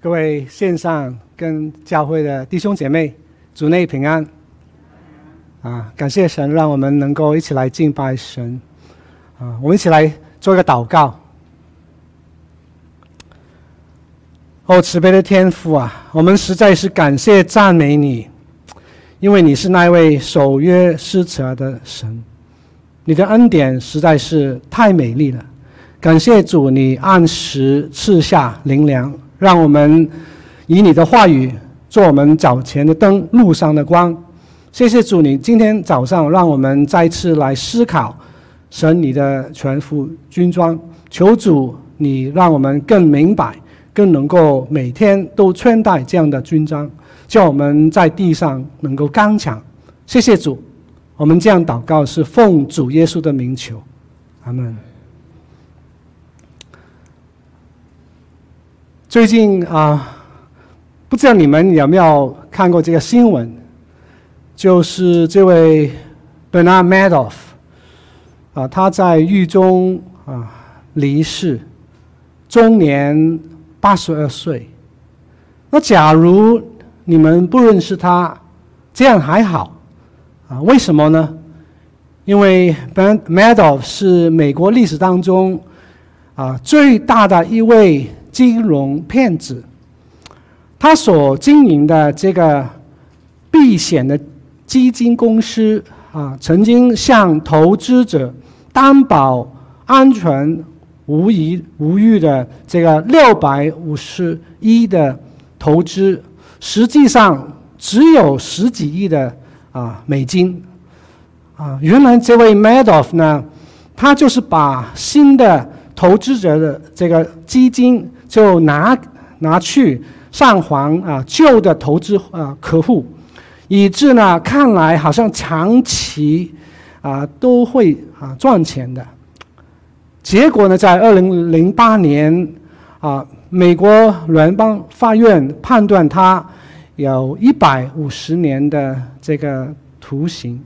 各位线上跟教会的弟兄姐妹，主内平安。啊，感谢神，让我们能够一起来敬拜神。啊，我们一起来做一个祷告。哦，慈悲的天父啊，我们实在是感谢赞美你，因为你是那位守约施慈的神，你的恩典实在是太美丽了。感谢主，你按时赐下灵粮。让我们以你的话语做我们脚前的灯，路上的光。谢谢主，你今天早上让我们再次来思考神你的全副军装。求主，你让我们更明白，更能够每天都穿戴这样的军装，叫我们在地上能够刚强。谢谢主，我们这样祷告是奉主耶稣的名求，阿门。最近啊，不知道你们有没有看过这个新闻？就是这位 Bernard Madoff 啊，他在狱中啊离世，终年八十二岁。那假如你们不认识他，这样还好啊？为什么呢？因为 Bernard Madoff 是美国历史当中啊最大的一位。金融骗子，他所经营的这个避险的基金公司啊，曾经向投资者担保安全无疑无虞的这个六百五十亿的投资，实际上只有十几亿的啊美金啊。原来这位 Madoff 呢，他就是把新的投资者的这个基金。就拿拿去上还啊旧的投资啊客户，以致呢看来好像长期啊都会啊赚钱的，结果呢在二零零八年啊美国联邦法院判断他有一百五十年的这个徒刑。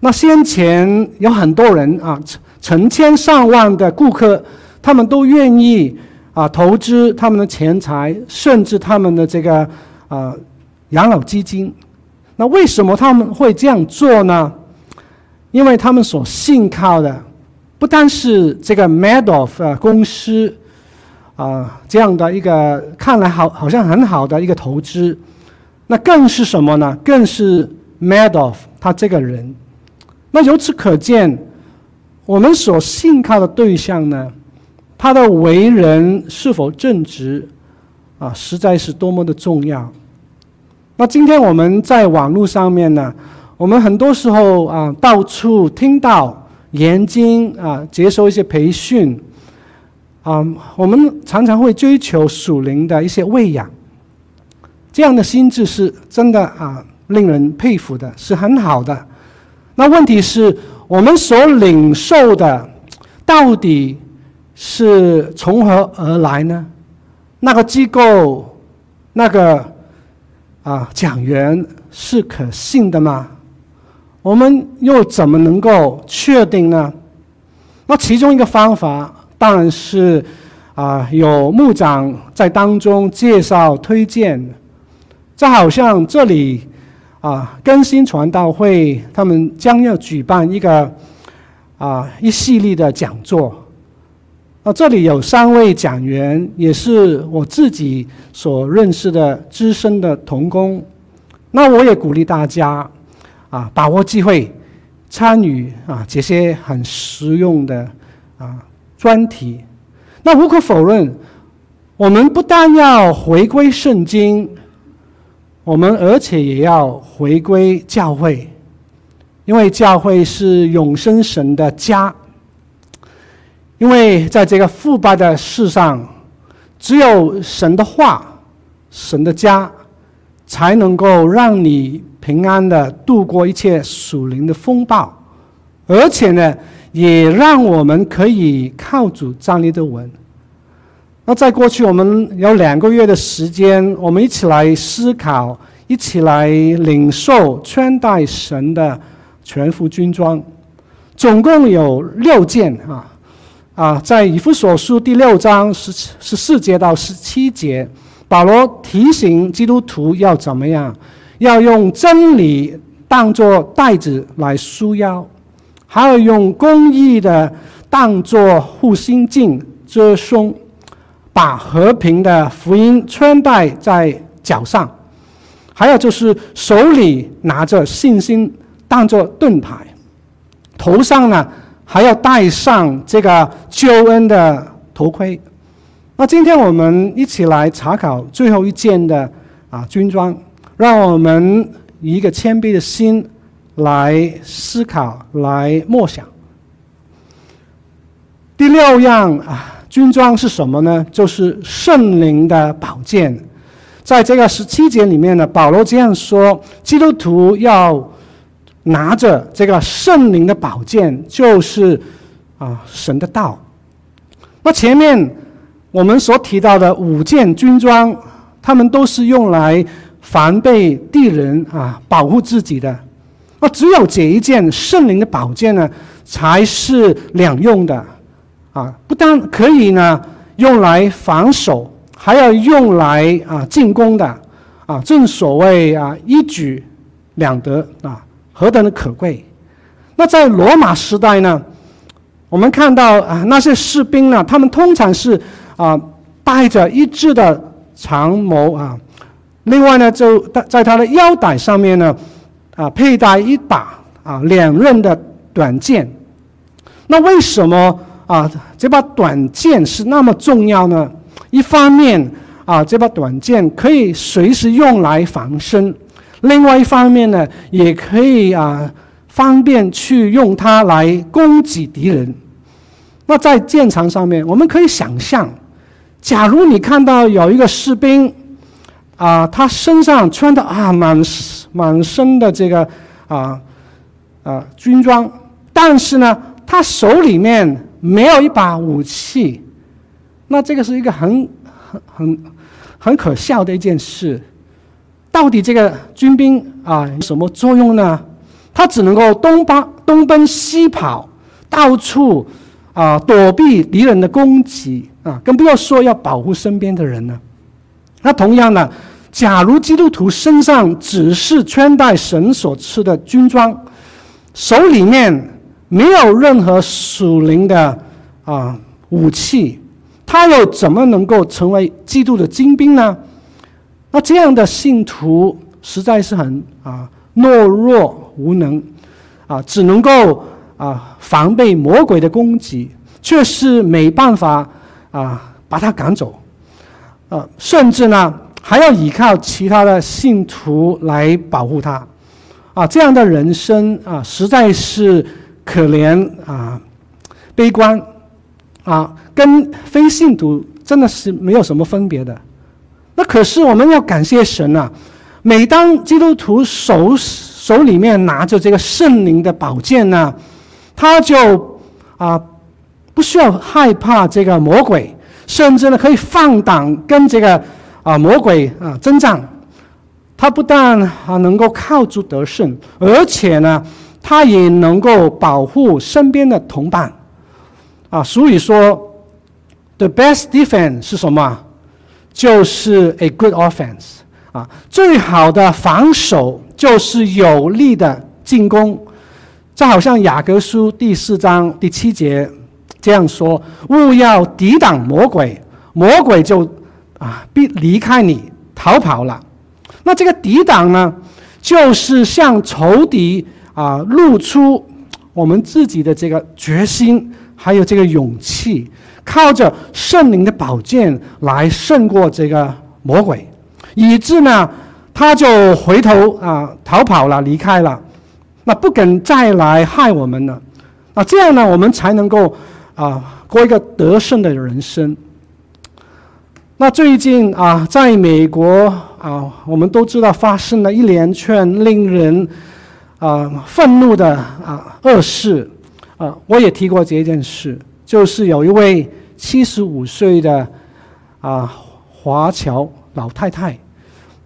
那先前有很多人啊成千上万的顾客，他们都愿意。啊，投资他们的钱财，甚至他们的这个啊、呃、养老基金，那为什么他们会这样做呢？因为他们所信靠的不单是这个 Madoff 公司啊、这样的一个看来好好像很好的一个投资，那更是什么呢？更是 Madoff 他这个人。那由此可见，我们所信靠的对象呢？他的为人是否正直，啊，实在是多么的重要。那今天我们在网络上面呢，我们很多时候啊，到处听到研经啊，接受一些培训，啊，我们常常会追求属灵的一些喂养，这样的心智是真的啊，令人佩服的，是很好的。那问题是我们所领受的到底？是从何而来呢？那个机构，那个啊讲员是可信的吗？我们又怎么能够确定呢？那其中一个方法当然是啊，有牧长在当中介绍推荐。就好像这里啊，更新传道会他们将要举办一个啊一系列的讲座。啊，这里有三位讲员，也是我自己所认识的资深的童工。那我也鼓励大家，啊，把握机会参与啊这些很实用的啊专题。那无可否认，我们不但要回归圣经，我们而且也要回归教会，因为教会是永生神的家。因为在这个腐败的世上，只有神的话、神的家，才能够让你平安的度过一切属灵的风暴，而且呢，也让我们可以靠主站立得稳。那在过去，我们有两个月的时间，我们一起来思考，一起来领受穿戴神的全副军装，总共有六件啊。啊，在以弗所书第六章十十四节到十七节，保罗提醒基督徒要怎么样，要用真理当作带子来束腰，还要用公义的当作护心镜遮胸，把和平的福音穿戴在脚上，还有就是手里拿着信心当作盾牌，头上呢还要戴上这个救恩的头盔。那今天我们一起来查考最后一件的啊军装，让我们以一个谦卑的心来思考、来默想。第六样啊，军装是什么呢？就是圣灵的宝剑。在这个十七节里面呢，保罗这样说：基督徒要拿着这个圣灵的宝剑，就是啊神的道。那前面我们所提到的五件军装，他们都是用来防备敌人啊，保护自己的。那只有这一件圣灵的宝剑呢，才是两用的。啊，不但可以呢用来防守，还要用来啊进攻的，啊正所谓啊一举两得啊，何等的可贵！那在罗马时代呢，我们看到啊那些士兵呢，他们通常是啊带着一支的长矛啊，另外呢就在在他的腰带上面呢啊佩戴一把啊两刃的短剑。那为什么？啊，这把短剑是那么重要呢？一方面啊，这把短剑可以随时用来防身；另外一方面呢，也可以啊方便去用它来攻击敌人。那在战场上面，我们可以想象，假如你看到有一个士兵啊，他身上穿的啊满满身的这个啊啊军装，但是呢，他手里面。没有一把武器，那这个是一个很很很很可笑的一件事。到底这个军兵啊有什么作用呢？他只能够东奔东奔西跑，到处啊躲避敌人的攻击啊，更不要说要保护身边的人呢。那同样的，假如基督徒身上只是穿戴神所赐的军装，手里面。没有任何属灵的啊武器，他又怎么能够成为基督的精兵呢？那这样的信徒实在是很啊懦弱无能啊，只能够啊防备魔鬼的攻击，却是没办法啊把他赶走啊，甚至呢还要依靠其他的信徒来保护他啊，这样的人生啊实在是。可怜啊，悲观啊，跟非信徒真的是没有什么分别的。那可是我们要感谢神啊！每当基督徒手手里面拿着这个圣灵的宝剑呢，他就啊不需要害怕这个魔鬼，甚至呢可以放胆跟这个啊魔鬼啊征战。他不但啊能够靠主得胜，而且呢。他也能够保护身边的同伴，啊，所以说，the best defense 是什么？就是 a good offense，啊，最好的防守就是有力的进攻。就好像雅各书第四章第七节这样说：“勿要抵挡魔鬼，魔鬼就啊必离开你逃跑了。”那这个抵挡呢，就是向仇敌。啊，露出我们自己的这个决心，还有这个勇气，靠着圣灵的宝剑来胜过这个魔鬼，以致呢，他就回头啊逃跑了，离开了，那不敢再来害我们了。那，这样呢，我们才能够啊过一个得胜的人生。那最近啊，在美国啊，我们都知道发生了一连串令人。啊，愤怒的啊恶事，啊，我也提过这件事，就是有一位七十五岁的啊华侨老太太，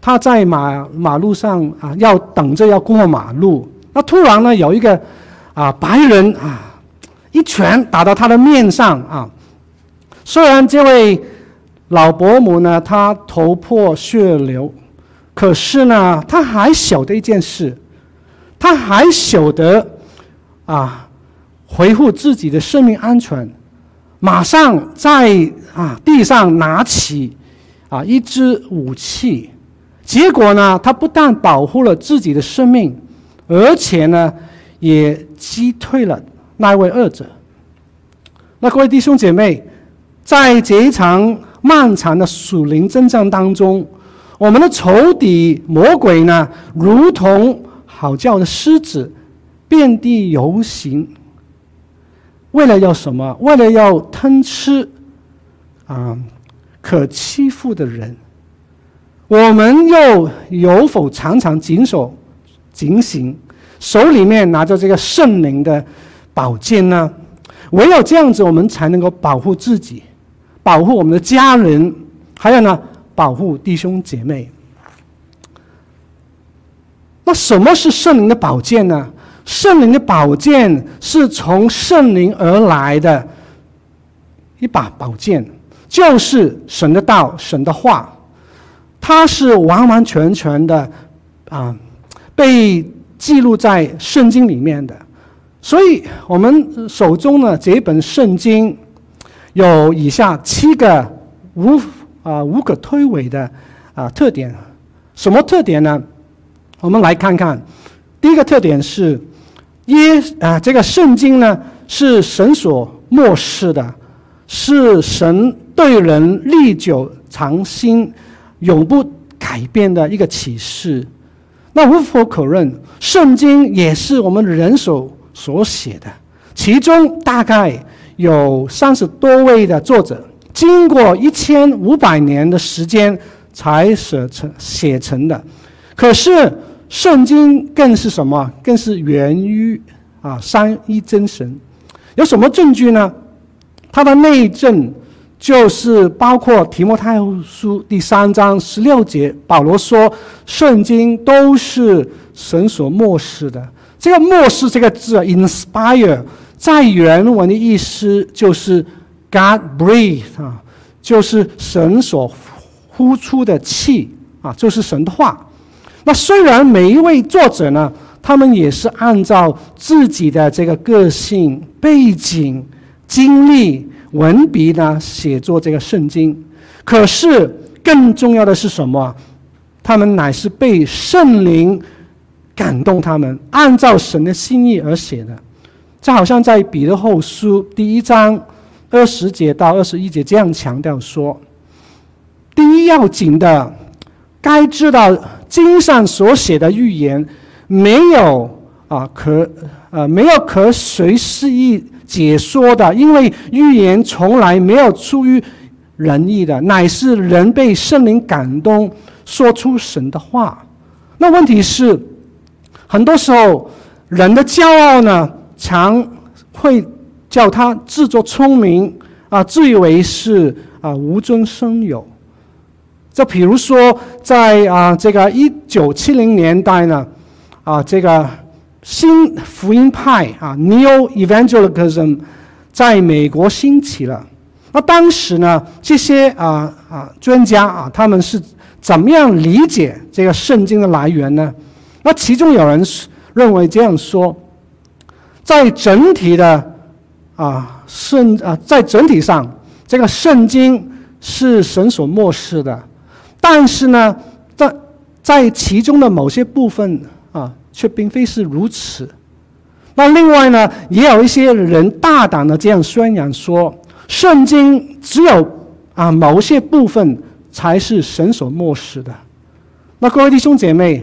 她在马马路上啊要等着要过马路，那突然呢有一个啊白人啊一拳打到他的面上啊。虽然这位老伯母呢，她头破血流，可是呢，她还晓得一件事，她还晓得啊，维护自己的生命安全，马上在啊地上拿起啊一支武器，结果呢，他不但保护了自己的生命，而且呢，也击退了那位恶者。那各位弟兄姐妹。在这一场漫长的属灵征战当中，我们的仇敌魔鬼呢，如同嚎叫的狮子，遍地游行，为了要什么？为了要吞吃啊可欺负的人。我们又有否常常谨守警醒，手里面拿着这个圣灵的宝剑呢？唯有这样子，我们才能够保护自己。保护我们的家人，还有呢，保护弟兄姐妹。那什么是圣灵的宝剑呢？圣灵的宝剑是从圣灵而来的一把宝剑，就是神的道、神的话，它是完完全全的啊，被记录在圣经里面的。所以，我们手中的这一本圣经。有以下七个无啊无可推诿的啊特点，什么特点呢？我们来看看，第一个特点是耶啊这个圣经呢是神所默示的，是神对人历久常新、永不改变的一个启示。那无可否认，圣经也是我们人手所写的，其中大概。有三十多位的作者，经过一千五百年的时间才写成写成的。可是圣经更是什么？更是源于啊三一真神。有什么证据呢？它的内证就是包括提摩太书第三章十六节，保罗说圣经都是神所默示的。这个默示这个字，inspire。在原文的意思就是 God breathe 啊，就是神所呼出的气啊，就是神的话。那虽然每一位作者呢，他们也是按照自己的这个个性、背景、经历、文笔呢写作这个圣经，可是更重要的是什么？他们乃是被圣灵感动，他们按照神的心意而写的。这好像在彼得后书第一章二十节到二十一节这样强调说：第一要紧的，该知道经上所写的预言，没有啊可呃没有可随私意解说的，因为预言从来没有出于人意的，乃是人被圣灵感动说出神的话。那问题是，很多时候人的骄傲呢？常会叫他自作聪明啊，自以为是啊，无中生有。就比如说，在啊这个一九七零年代呢，啊这个新福音派啊 （Neo Evangelicalism） 在美国兴起了。那当时呢，这些啊啊专家啊，他们是怎么样理解这个圣经的来源呢？那其中有人认为这样说。在整体的啊圣啊，在整体上，这个圣经是神所默示的，但是呢，在在其中的某些部分啊，却并非是如此。那另外呢，也有一些人大胆的这样宣扬说，圣经只有啊某些部分才是神所默示的。那各位弟兄姐妹，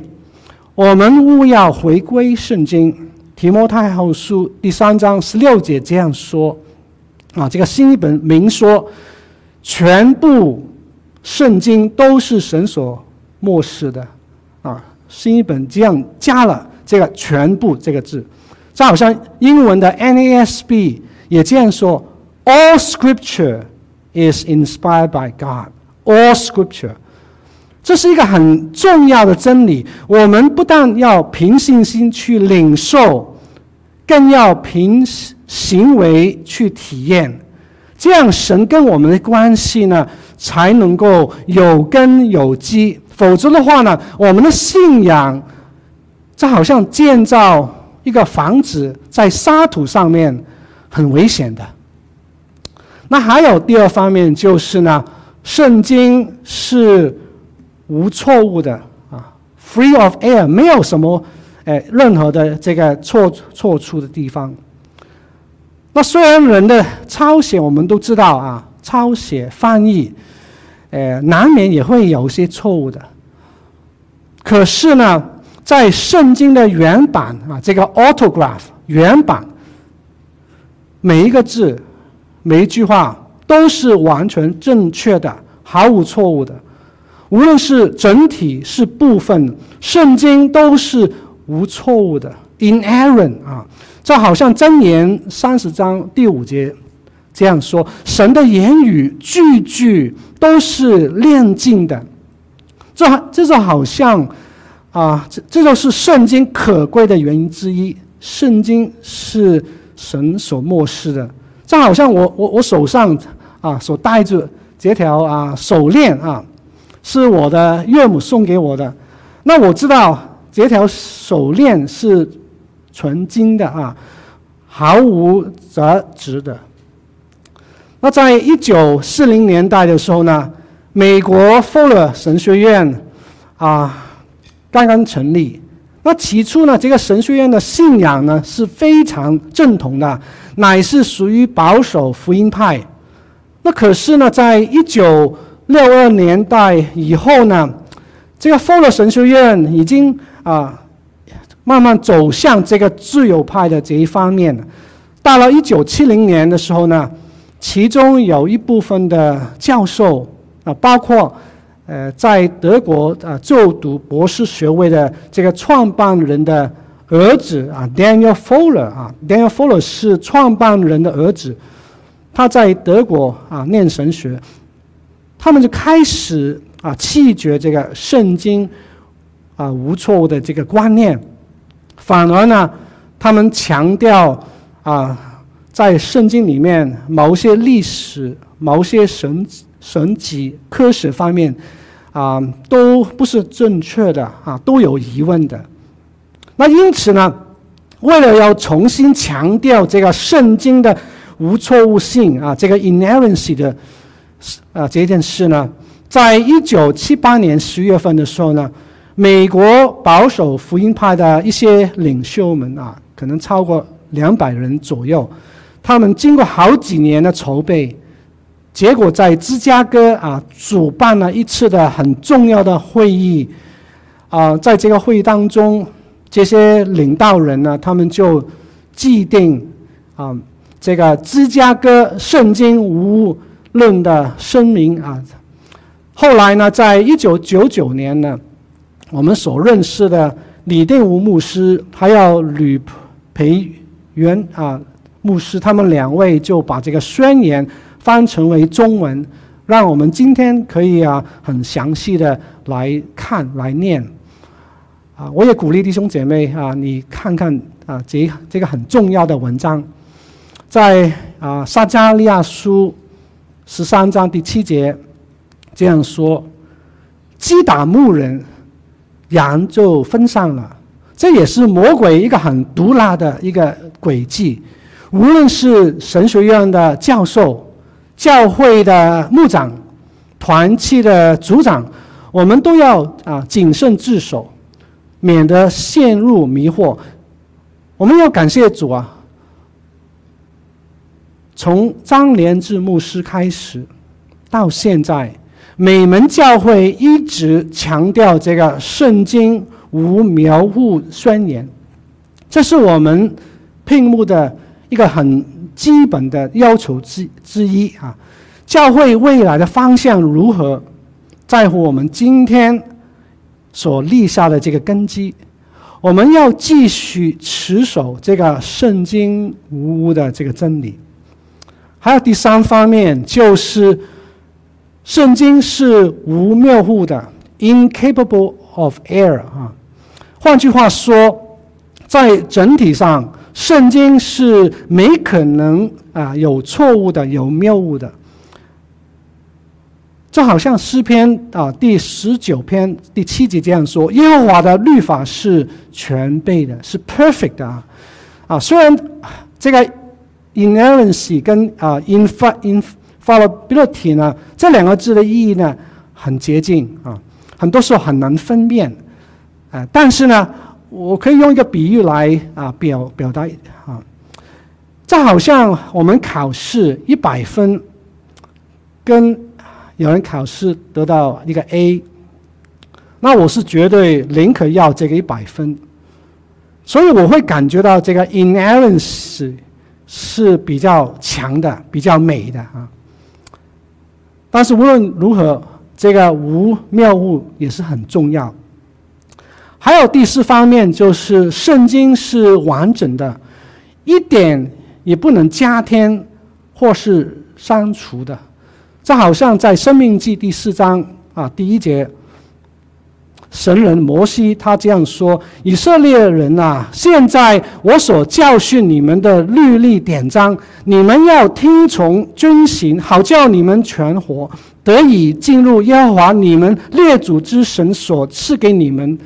我们务要回归圣经。提摩太后书第三章十六节这样说：“啊，这个新译本明说，全部圣经都是神所默示的。啊，新译本这样加了这个‘全部’这个字。这好像英文的 NASB 也这样说：‘All Scripture is inspired by God. All Scripture。’这是一个很重要的真理。我们不但要凭信心去领受更要凭行为去体验，这样神跟我们的关系呢，才能够有根有基。否则的话呢，我们的信仰就好像建造一个房子在沙土上面，很危险的。那还有第二方面就是呢，圣经是无错误的啊，free of error，没有什么哎任何的这个错错处的地方。那虽然人的抄写我们都知道啊，抄写翻译，呃难免也会有些错误的。可是呢，在圣经的原版啊，这个 autograph 原版，每一个字。每一句话都是完全正确的，毫无错误的。无论是整体是部分，圣经都是无错误的，inerrant 啊。这好像箴言三十章第五节这样说：神的言语句句都是炼净的。这这就好像啊，这这就是圣经可贵的原因之一。圣经是神所默示的。这好像我我我手上啊所戴着这条啊手链啊，是我的岳母送给我的。那我知道这条手链是纯金的啊，毫无杂质的。那在一九四零年代的时候呢，美国富勒神学院啊刚刚成立。那起初呢，这个神学院的信仰呢是非常正统的。乃是属于保守福音派，那可是呢，在一九六二年代以后呢，这个富勒神学院已经啊慢慢走向这个自由派的这一方面。到了一九七零年的时候呢，其中有一部分的教授啊，包括呃在德国啊就读博士学位的这个创办人的。儿子啊，Daniel Fuller 啊，Daniel Fuller 是创办人的儿子，他在德国啊念神学，他们就开始啊弃绝这个圣经啊无错误的这个观念，反而呢，他们强调啊在圣经里面某些历史、某些神神迹、科学方面啊都不是正确的啊，都有疑问的。那因此呢，为了要重新强调这个圣经的无错误性啊，这个 inerrancy 的啊这件事呢，在一九七八年十月份的时候呢，美国保守福音派的一些领袖们啊，可能超过两百人左右，他们经过好几年的筹备，结果在芝加哥啊主办了一次的很重要的会议啊，在这个会议当中。这些领导人呢，他们就既定啊，这个芝加哥圣经无论的声明啊。后来呢，在一九九九年呢，我们所认识的李定吾牧师还有吕培元啊牧师，他们两位就把这个宣言翻成为中文，让我们今天可以啊很详细的来看来念。啊，我也鼓励弟兄姐妹啊，你看看啊，这这个很重要的文章，在啊撒迦利亚书十三章第七节这样说：击打牧人，羊就分散了。这也是魔鬼一个很毒辣的一个诡计。无论是神学院的教授、教会的牧长、团契的组长，我们都要啊谨慎自守。免得陷入迷惑，我们要感谢主啊！从张连志牧师开始，到现在，美门教会一直强调这个圣经无谬误宣言，这是我们聘牧的一个很基本的要求之之一啊。教会未来的方向如何，在乎我们今天。所立下的这个根基，我们要继续持守这个圣经无误的这个真理。还有第三方面，就是圣经是无谬误的，incapable of error 啊。换句话说，在整体上，圣经是没可能啊有错误的，有谬误的。就好像诗篇啊第十九篇第七节这样说：“耶和华的律法是全备的，是 perfect 的啊。”啊，虽然这个 inerrancy 跟啊 in fact in infallibility 呢这两个字的意义呢很接近啊，很多时候很难分辨啊，但是呢，我可以用一个比喻来啊表表达啊，这好像我们考试一百分跟。有人考试得到一个 A，那我是绝对宁可要这个一百分，所以我会感觉到这个 inerrancy 是比较强的、比较美的啊。但是无论如何，这个无谬误也是很重要。还有第四方面就是圣经是完整的，一点也不能加添或是删除的。这好像在《生命记》第四章啊第一节，神人摩西他这样说：“以色列人啊，现在我所教训你们的律例典章，你们要听从遵行，好叫你们全活，得以进入耶和华你们列祖之神所赐给你们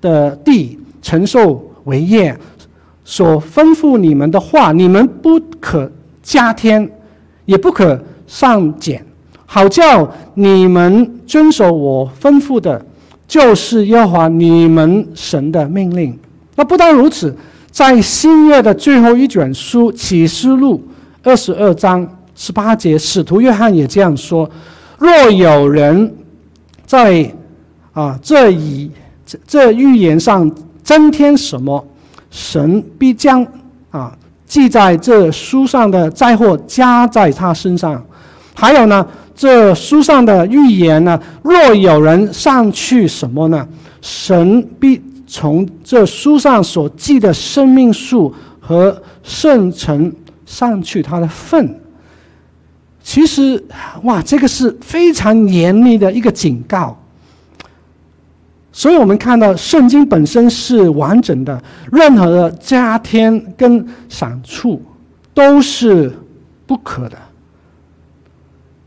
的地，承受为业。所吩咐你们的话，你们不可加添，也不可上减。”好叫你们遵守我吩咐的，就是耶和华你们神的命令。那不但如此，在新约的最后一卷书启示录二十二章十八节，使徒约翰也这样说：若有人在啊这以这这预言上增添什么，神必将啊记在这书上的灾祸加在他身上。还有呢？这书上的预言呢，若有人上去什么呢？神必从这书上所记的生命树和圣城上去他的份。其实，哇，这个是非常严厉的一个警告。所以我们看到圣经本身是完整的，任何的加添跟删除都是不可的。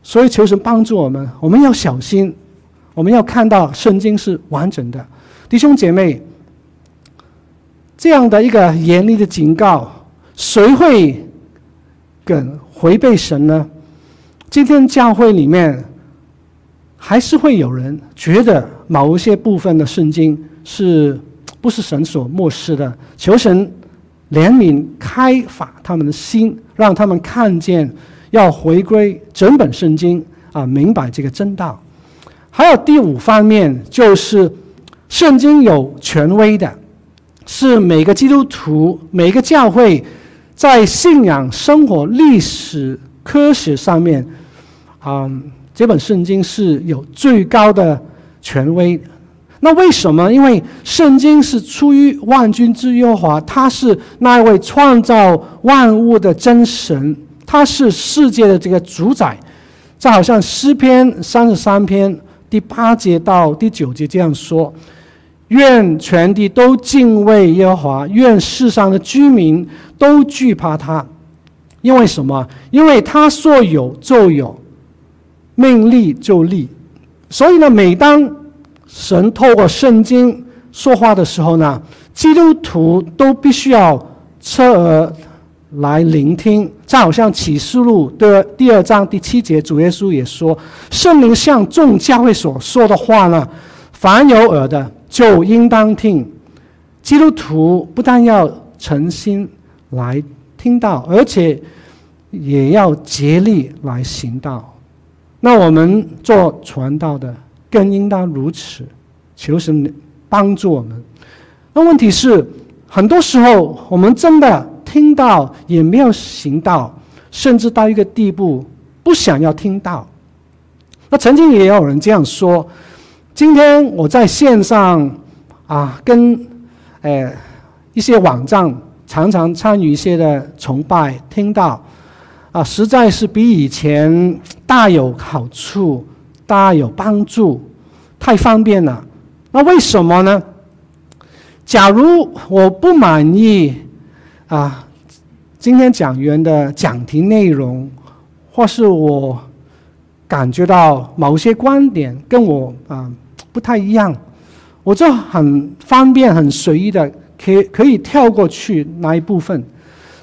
所以求神帮助我们，我们要小心，我们要看到圣经是完整的。弟兄姐妹，这样的一个严厉的警告，谁会跟违背神呢？今天教会里面还是会有人觉得某一些部分的圣经是不是神所默示的？求神怜悯、开发他们的心，让他们看见。要回归整本圣经啊，明白这个真道。还有第五方面，就是圣经有权威的，是每个基督徒、每个教会在信仰、生活、历史、科学上面，啊，这本圣经是有最高的权威。那为什么？因为圣经是出于万军之耶和华，他是那位创造万物的真神。他是世界的这个主宰，这好像诗篇三十三篇第八节到第九节这样说：愿全地都敬畏耶和华，愿世上的居民都惧怕他。因为什么？因为他说有就有，命立就立。所以呢，每当神透过圣经说话的时候呢，基督徒都必须要侧耳。来聆听，再好像启示录的第二章第七节，主耶稣也说：“圣灵向众教会所说的话呢，凡有耳的就应当听。”基督徒不但要诚心来听到，而且也要竭力来行道。那我们做传道的更应当如此，求神帮助我们。那问题是，很多时候我们真的。听到也没有行道，甚至到一个地步不想要听到。那曾经也有人这样说：今天我在线上啊，跟呃一些网站常常参与一些的崇拜，听到啊，实在是比以前大有好处，大有帮助，太方便了。那为什么呢？假如我不满意。啊，今天讲员的讲题内容，或是我感觉到某些观点跟我啊不太一样，我就很方便、很随意的可以可以跳过去那一部分，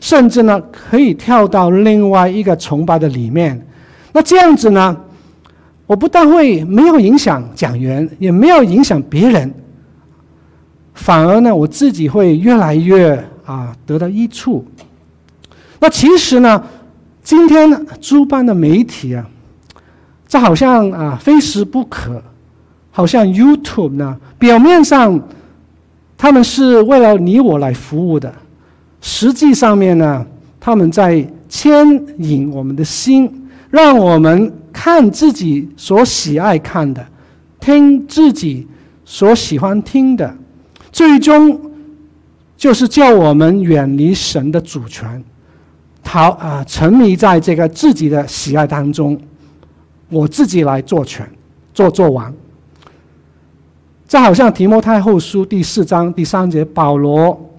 甚至呢可以跳到另外一个崇拜的里面。那这样子呢，我不但会没有影响讲员，也没有影响别人，反而呢我自己会越来越啊得到益处。那其实呢，今天诸般的媒体啊，这好像啊非时不可，好像 YouTube 呢，表面上他们是为了你我来服务的，实际上面呢，他们在牵引我们的心，让我们看自己所喜爱看的，听自己所喜欢听的，最终就是叫我们远离神的主权。逃啊，沉迷在这个自己的喜爱当中，我自己来做权，做做王。这好像提摩太后书第四章第三节，保罗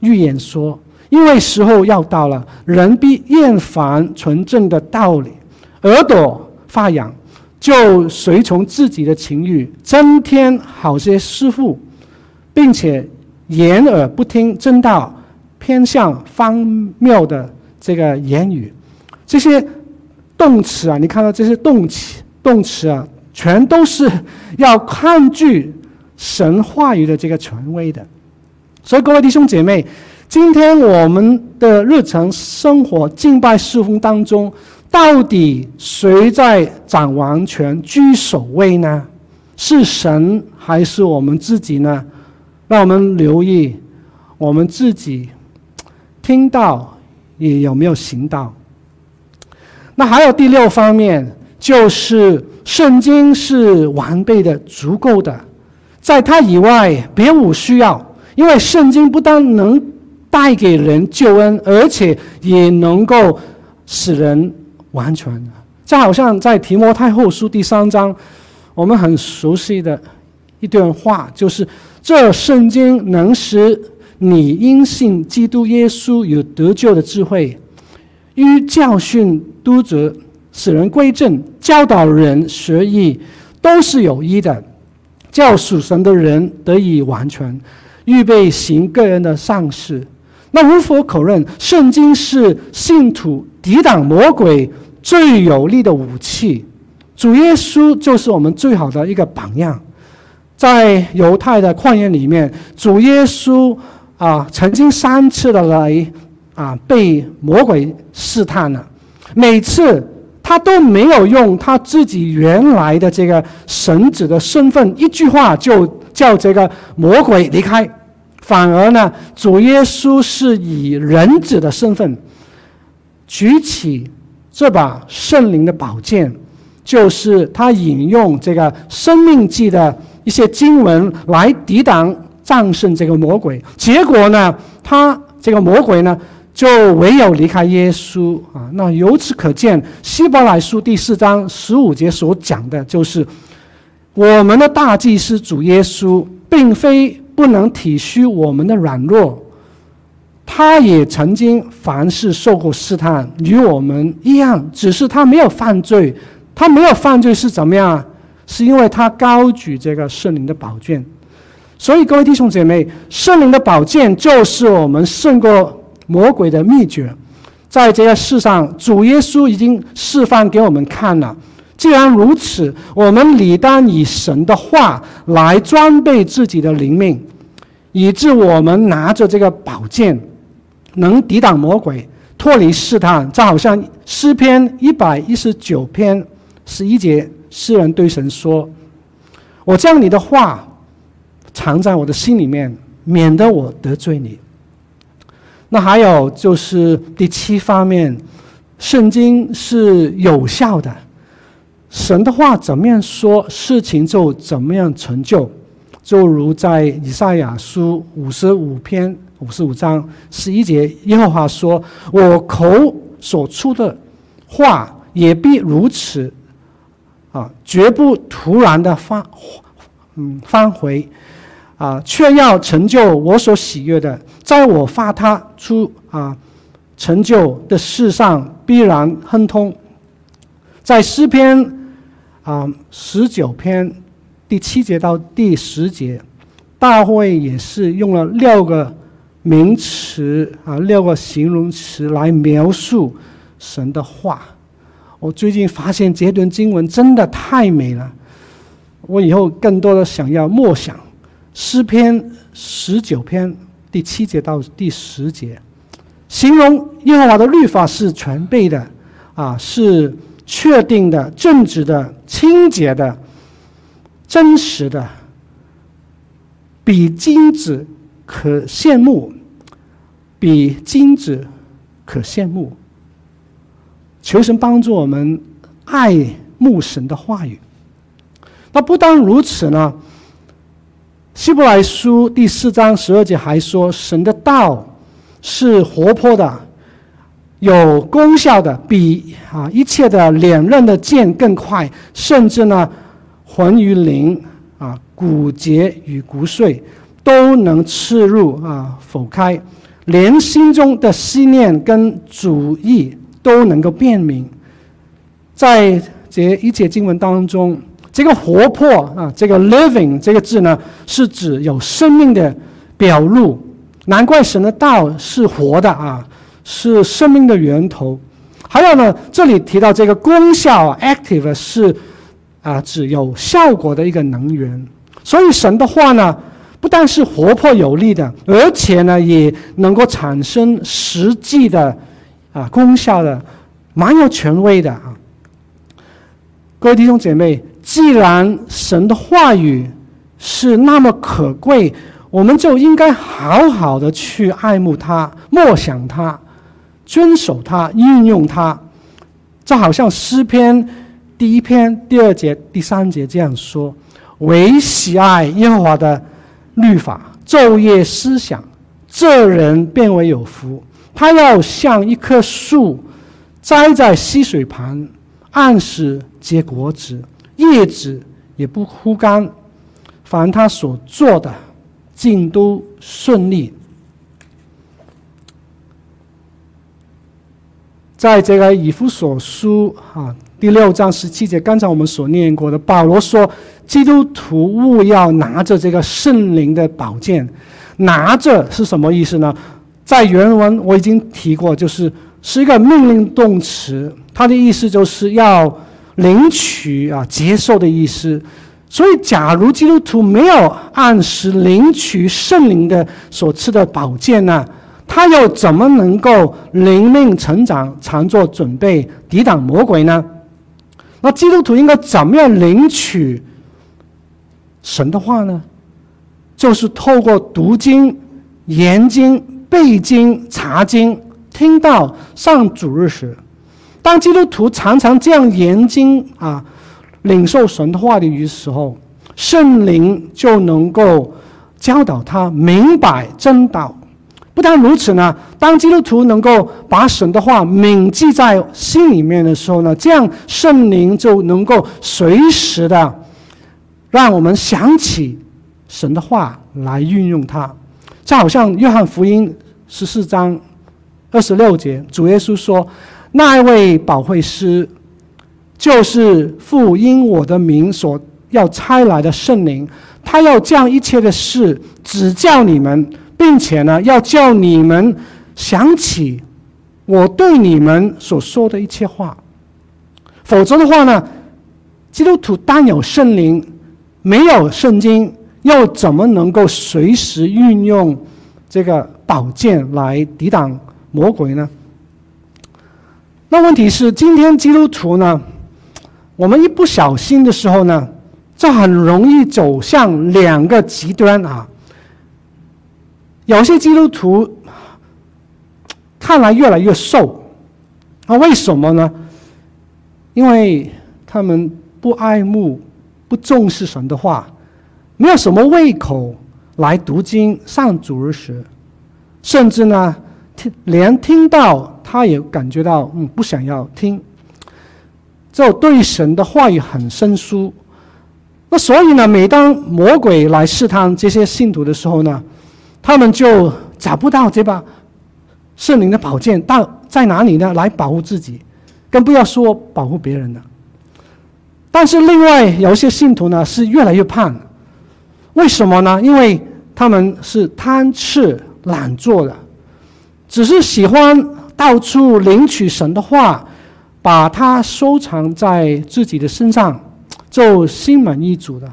预言说：“因为时候要到了，人必厌烦纯正的道理，耳朵发痒，就随从自己的情欲，增添好些师傅，并且掩耳不听真道。”偏向方谬的这个言语，这些动词啊，你看到这些动词，动词啊，全都是要抗拒神话语的这个权威的。所以，各位弟兄姐妹，今天我们的日常生活敬拜侍奉当中，到底谁在掌王权、居首位呢？是神还是我们自己呢？让我们留意我们自己。听到也有没有行到？那还有第六方面，就是圣经是完备的、足够的，在它以外别无需要。因为圣经不但能带给人救恩，而且也能够使人完全。就好像在提摩太后书第三章，我们很熟悉的一段话，就是这圣经能使。你因信基督耶稣有得救的智慧，于教训、督责、使人归正、教导人学义，都是有益的，叫属神的人得以完全，预备行各人的善事。那无可否认，圣经是信徒抵挡魔鬼最有力的武器。主耶稣就是我们最好的一个榜样。在犹太的旷野里面，主耶稣。啊，曾经三次的来啊，被魔鬼试探了。每次他都没有用他自己原来的这个神子的身份，一句话就叫这个魔鬼离开。反而呢，主耶稣是以人子的身份，举起这把圣灵的宝剑，就是他引用这个生命记的一些经文来抵挡。战胜这个魔鬼，结果呢，他这个魔鬼呢，就唯有离开耶稣啊。那由此可见，希伯来书第四章十五节所讲的就是，我们的大祭司主耶稣，并非不能体恤我们的软弱，他也曾经凡事受过试探，与我们一样，只是他没有犯罪。他没有犯罪是怎么样？是因为他高举这个圣灵的宝剑。所以，各位弟兄姐妹，圣灵的宝剑就是我们胜过魔鬼的秘诀。在这个世上，主耶稣已经示范给我们看了。既然如此，我们理当以神的话来装备自己的灵命，以致我们拿着这个宝剑，能抵挡魔鬼，脱离试探。就好像诗篇一百一十九篇十一节，诗人对神说：“我将你的话。”藏在我的心里面，免得我得罪你。那还有就是第七方面，圣经是有效的，神的话怎么样说，事情就怎么样成就。就如在以赛亚书五十五篇五十五章十一节，耶和华说：“我口所出的话也必如此，啊，绝不突然的翻，嗯，翻回。”啊，却要成就我所喜悦的，在我发他出啊成就的事上必然亨通。在诗篇啊十九篇第七节到第十节，大卫也是用了六个名词啊，六个形容词来描述神的话。我最近发现这段经文真的太美了，我以后更多的想要默想诗篇十九篇第七节到第十节，形容耶和华的律法是全备的，啊，是确定的、正直的、清洁的、真实的，比金子可羡慕，比金子可羡慕。求神帮助我们爱慕神的话语。那不单如此呢，希伯来书第四章十二节还说，神的道是活泼的，有功效的，比啊一切的两刃的剑更快，甚至呢魂与灵啊骨节与骨髓都能刺入啊剖开，连心中的思念跟主意。都能够辨明，在这一节经文当中，这个活泼啊，这个 living 这个字呢，是指有生命的表露。难怪神的道是活的啊，是生命的源头。还有呢，这里提到这个功效 active 是啊，指有效果的一个能源。所以神的话呢，不但是活泼有力的，而且呢，也能够产生实际的。啊，功效的，蛮有权威的啊！各位弟兄姐妹，既然神的话语是那么可贵，我们就应该好好的去爱慕它、默想它、遵守它、运用它。就好像诗篇第一篇第二节、第三节这样说：“唯喜爱耶和华的律法，昼夜思想，这人便为有福。”他要像一棵树，栽在溪水旁，按时结果子，叶子也不枯干。凡他所做的，尽都顺利。在这个以弗所书啊第六章十七节，刚才我们所念过的，保罗说：“基督徒务要拿着这个圣灵的宝剑，拿着是什么意思呢？”在原文我已经提过，就是是一个命令动词，它的意思就是要领取啊、接受的意思。所以，假如基督徒没有按时领取圣灵的所赐的宝剑呢，他又怎么能够灵命成长、常做准备、抵挡魔鬼呢？那基督徒应该怎么样领取神的话呢？就是透过读经、研经。背经、查经、听到上主日时，当基督徒常常这样研经啊，领受神的话语的时候，圣灵就能够教导他明白真道。不但如此呢，当基督徒能够把神的话铭记在心里面的时候呢，这样圣灵就能够随时的让我们想起神的话来运用它。就好像约翰福音十四章二十六节，主耶稣说：“那一位保惠师，就是父因我的名所要差来的圣灵，他要将一切的事指教你们，并且呢，要叫你们想起我对你们所说的一切话。否则的话呢，基督徒单有圣灵，没有圣经。”又怎么能够随时运用这个宝剑来抵挡魔鬼呢？那问题是，今天基督徒呢，我们一不小心的时候呢，就很容易走向两个极端啊。有些基督徒看来越来越瘦，那为什么呢？因为他们不爱慕、不重视神的话。没有什么胃口来读经上主日学，甚至呢，听连听到他也感觉到嗯不想要听，就对神的话语很生疏。那所以呢，每当魔鬼来试探这些信徒的时候呢，他们就找不到这把圣灵的宝剑到在哪里呢？来保护自己，更不要说保护别人了。但是另外有一些信徒呢，是越来越胖，为什么呢？因为他们是贪吃懒做的，只是喜欢到处领取神的话，把它收藏在自己的身上，就心满意足的，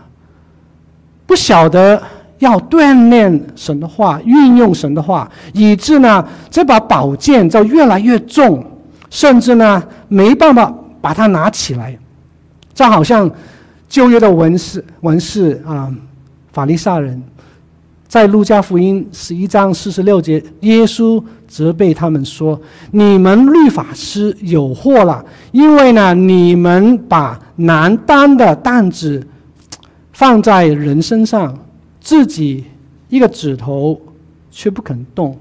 不晓得要锻炼神的话，运用神的话，以致呢这把宝剑就越来越重，甚至呢没办法把它拿起来。这好像旧约的文士、文士啊，法利赛人，在路加福音十一章四十六节，耶稣责备他们说：“你们律法师有祸了，因为呢，你们把难担的担子放在人身上，自己一个指头却不肯动。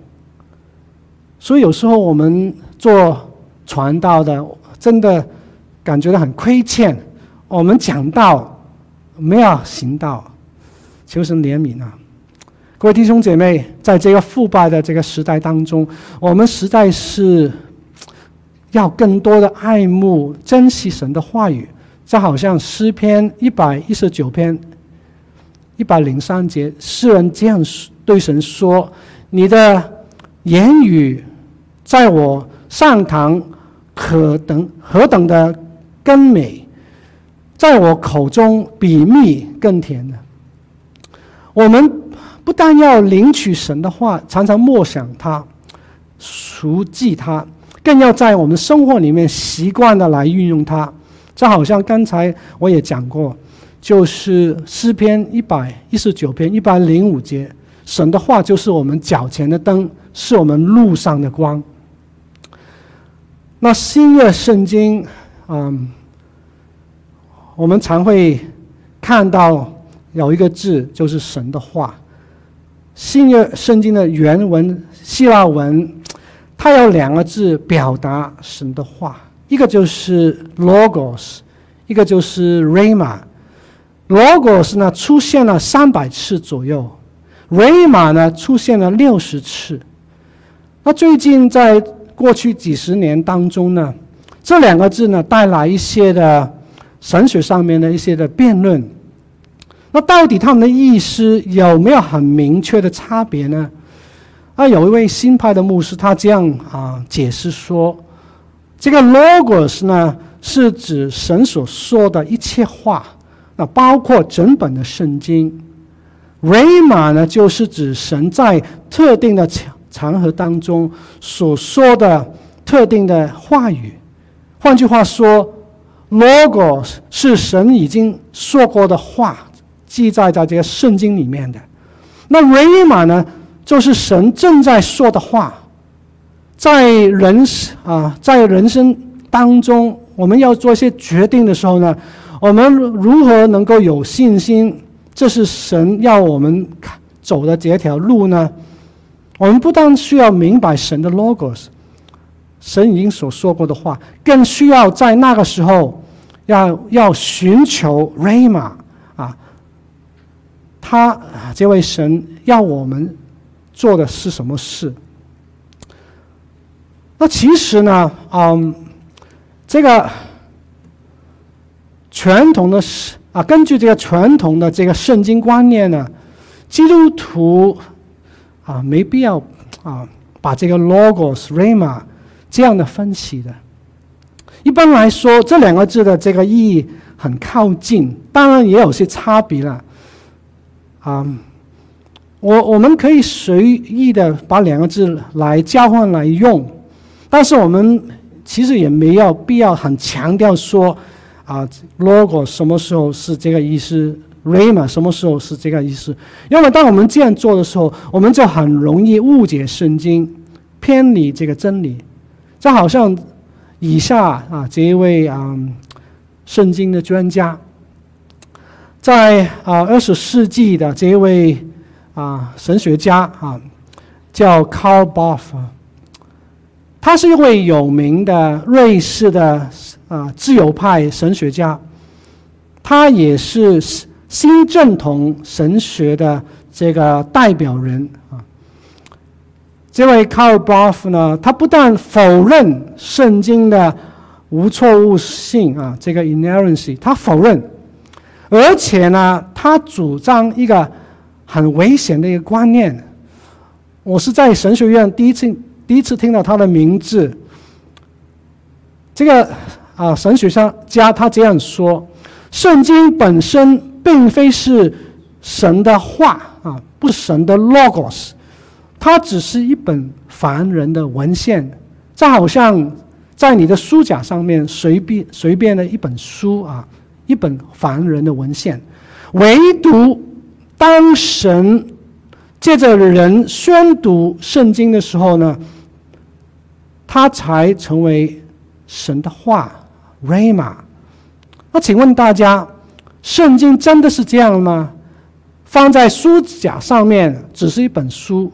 所以有时候我们做传道的，真的感觉到很亏欠。”我们讲道，没有行道，求神怜悯啊！各位弟兄姐妹，在这个腐败的这个时代当中，我们实在是要更多的爱慕、珍惜神的话语。就好像诗篇一百一十九篇一百零三节，诗人这样对神说：“你的言语在我上堂，可等何等的甘美。”在我口中比蜜更甜的。我们不但要领取神的话，常常默想它、熟记它，更要在我们生活里面习惯的来运用它。这好像刚才我也讲过，就是诗篇一百一十九篇一百零五节，神的话就是我们脚前的灯，是我们路上的光。那新约圣经，嗯。我们常会看到有一个字，就是神的话。新约圣经的原文希腊文，它有两个字表达神的话，一个就是 logos，一个就是 rama。logos 呢出现了三百次左右，rama 呢出现了六十次。那最近在过去几十年当中呢，这两个字呢带来一些的。神学上面的一些的辩论，那到底他们的意思有没有很明确的差别呢？啊，有一位新派的牧师，他这样啊解释说，这个 logos 呢是指神所说的一切话，那包括整本的圣经；rhema 呢就是指神在特定的场场合当中所说的特定的话语。换句话说。Logos 是神已经说过的话，记载在这个圣经里面的。那 Rhema 呢，就是神正在说的话。在人啊，在人生当中，我们要做一些决定的时候呢，我们如何能够有信心？这是神要我们走的这条路呢？我们不但需要明白神的 Logos。神已经所说过的话，更需要在那个时候要要寻求雷玛，他这位神要我们做的是什么事？那其实呢，嗯，这个传统的啊，根据这个传统的这个圣经观念呢，基督徒啊没必要啊把这个 logos，rama 这样的分析的，一般来说，这两个字的这个意义很靠近，当然也有些差别了。啊、我我们可以随意的把两个字来交换来用，但是我们其实也没有必要很强调说，啊，logo 什么时候是这个意思，rama 什么时候是这个意思？因为当我们这样做的时候，我们就很容易误解圣经，偏离这个真理。就好像以下啊，这一位啊，圣经的专家，在啊二十世纪的这一位啊神学家啊，叫 Karl barff 他是一位有名的瑞士的啊自由派神学家，他也是新正统神学的这个代表人啊。这位 Karl barff 呢，他不但否认圣经的无错误性啊，这个 inerrancy，他否认，而且呢，他主张一个很危险的一个观念。我是在神学院第一次第一次听到他的名字。这个啊，神学家他这样说：圣经本身并非是神的话啊，不是神的 logos，它只是一本凡人的文献，就好像在你的书架上面随便随便的一本书啊，一本凡人的文献。唯独当神借着人宣读圣经的时候呢，它才成为。神的话，rama。那请问大家，圣经真的是这样吗？放在书架上面只是一本书，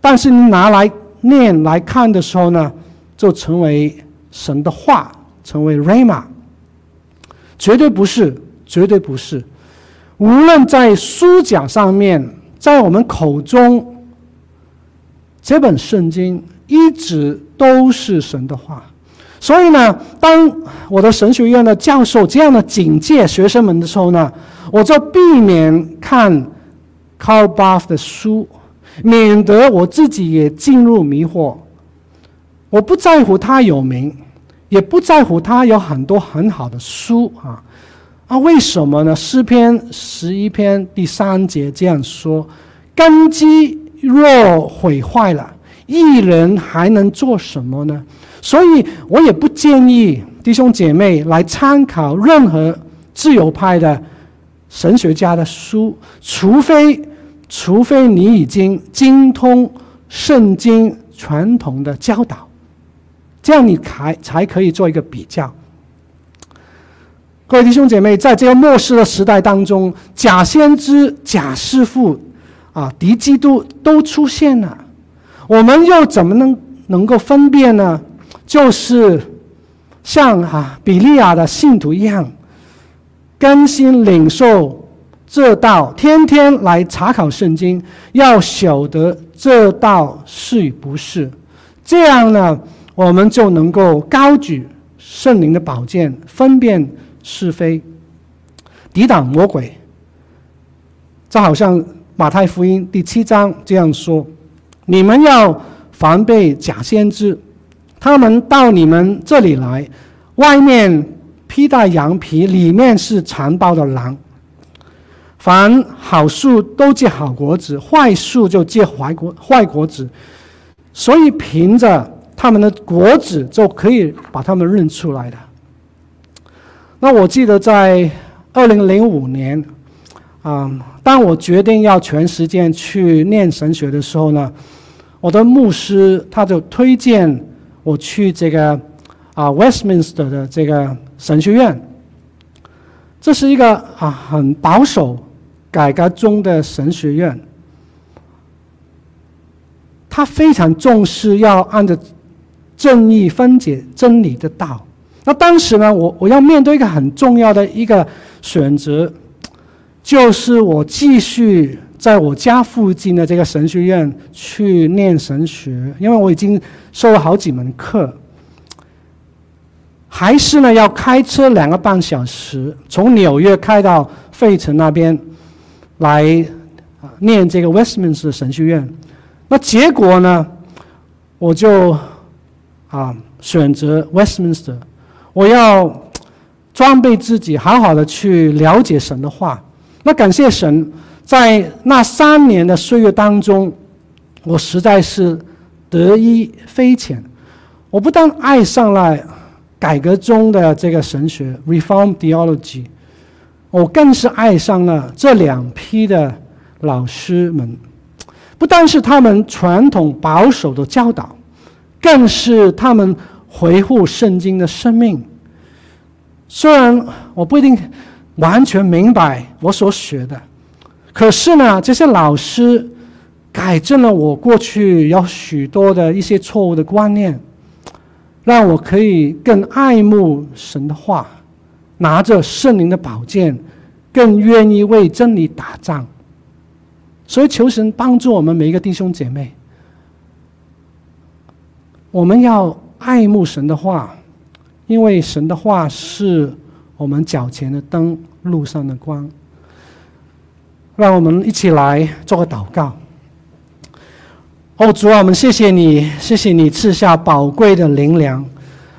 但是你拿来念来看的时候呢，就成为神的话，成为 rama。绝对不是，绝对不是。无论在书讲上面，在我们口中，这本圣经一直都是神的话。所以呢，当我的神学院的教授这样的警戒学生们的时候呢，我就避免看 Carl Barth 的书，免得我自己也进入迷惑。我不在乎他有名，也不在乎他有很多很好的书啊啊！为什么呢？诗篇十一篇第三节这样说：“根基若毁坏了，义人还能做什么呢？”所以我也不建议弟兄姐妹来参考任何自由派的神学家的书，除非除非你已经精通圣经传统的教导，这样你才才可以做一个比较。各位弟兄姐妹，在这个末世的时代当中，假先知、假师傅啊，敌基督都出现了，我们又怎么能能够分辨呢？就是像啊比利亚的信徒一样，甘心领受这道，天天来查考圣经，要晓得这道是与不是。这样呢，我们就能够高举圣灵的宝剑，分辨是非，抵挡魔鬼。就好像马太福音第七章这样说：“你们要防备假先知。”他们到你们这里来，外面披戴羊皮，里面是残暴的狼。凡好树都结好果子，坏树就结坏果坏果子。所以凭着他们的果子就可以把他们认出来的。那我记得在二零零五年，啊，当我决定要全时间去念神学的时候呢，我的牧师他就推荐。我去这个啊 Westminster 的这个神学院，这是一个啊很保守、改革中的神学院。他非常重视要按照正义分解真理的道。那当时呢，我我要面对一个很重要的一个选择，就是我继续。在我家附近的这个神学院去念神学，因为我已经收了好几门课，还是呢要开车两个半小时从纽约开到费城那边来念这个 Westminster 神学院。那结果呢，我就啊选择 Westminster，我要装备自己，好好的去了解神的话。那感谢神。在那三年的岁月当中，我实在是得益匪浅。我不但爱上了改革中的这个神学 （Reform Theology），我更是爱上了这两批的老师们。不但是他们传统保守的教导，更是他们回护圣经的生命。虽然我不一定完全明白我所学的。可是呢，这些老师改正了我过去有许多的一些错误的观念，让我可以更爱慕神的话，拿着圣灵的宝剑，更愿意为真理打仗。所以求神帮助我们每一个弟兄姐妹，我们要爱慕神的话，因为神的话是我们脚前的灯，路上的光。让我们一起来做个祷告。哦，主啊，我们谢谢你，谢谢你赐下宝贵的灵粮，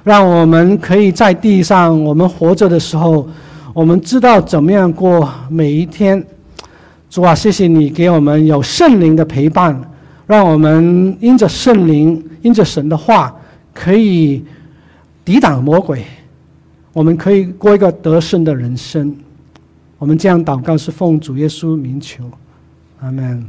让我们可以在地上，我们活着的时候，我们知道怎么样过每一天。主啊，谢谢你给我们有圣灵的陪伴，让我们因着圣灵，因着神的话，可以抵挡魔鬼，我们可以过一个得胜的人生。我们这样祷告是奉主耶稣名求，阿门。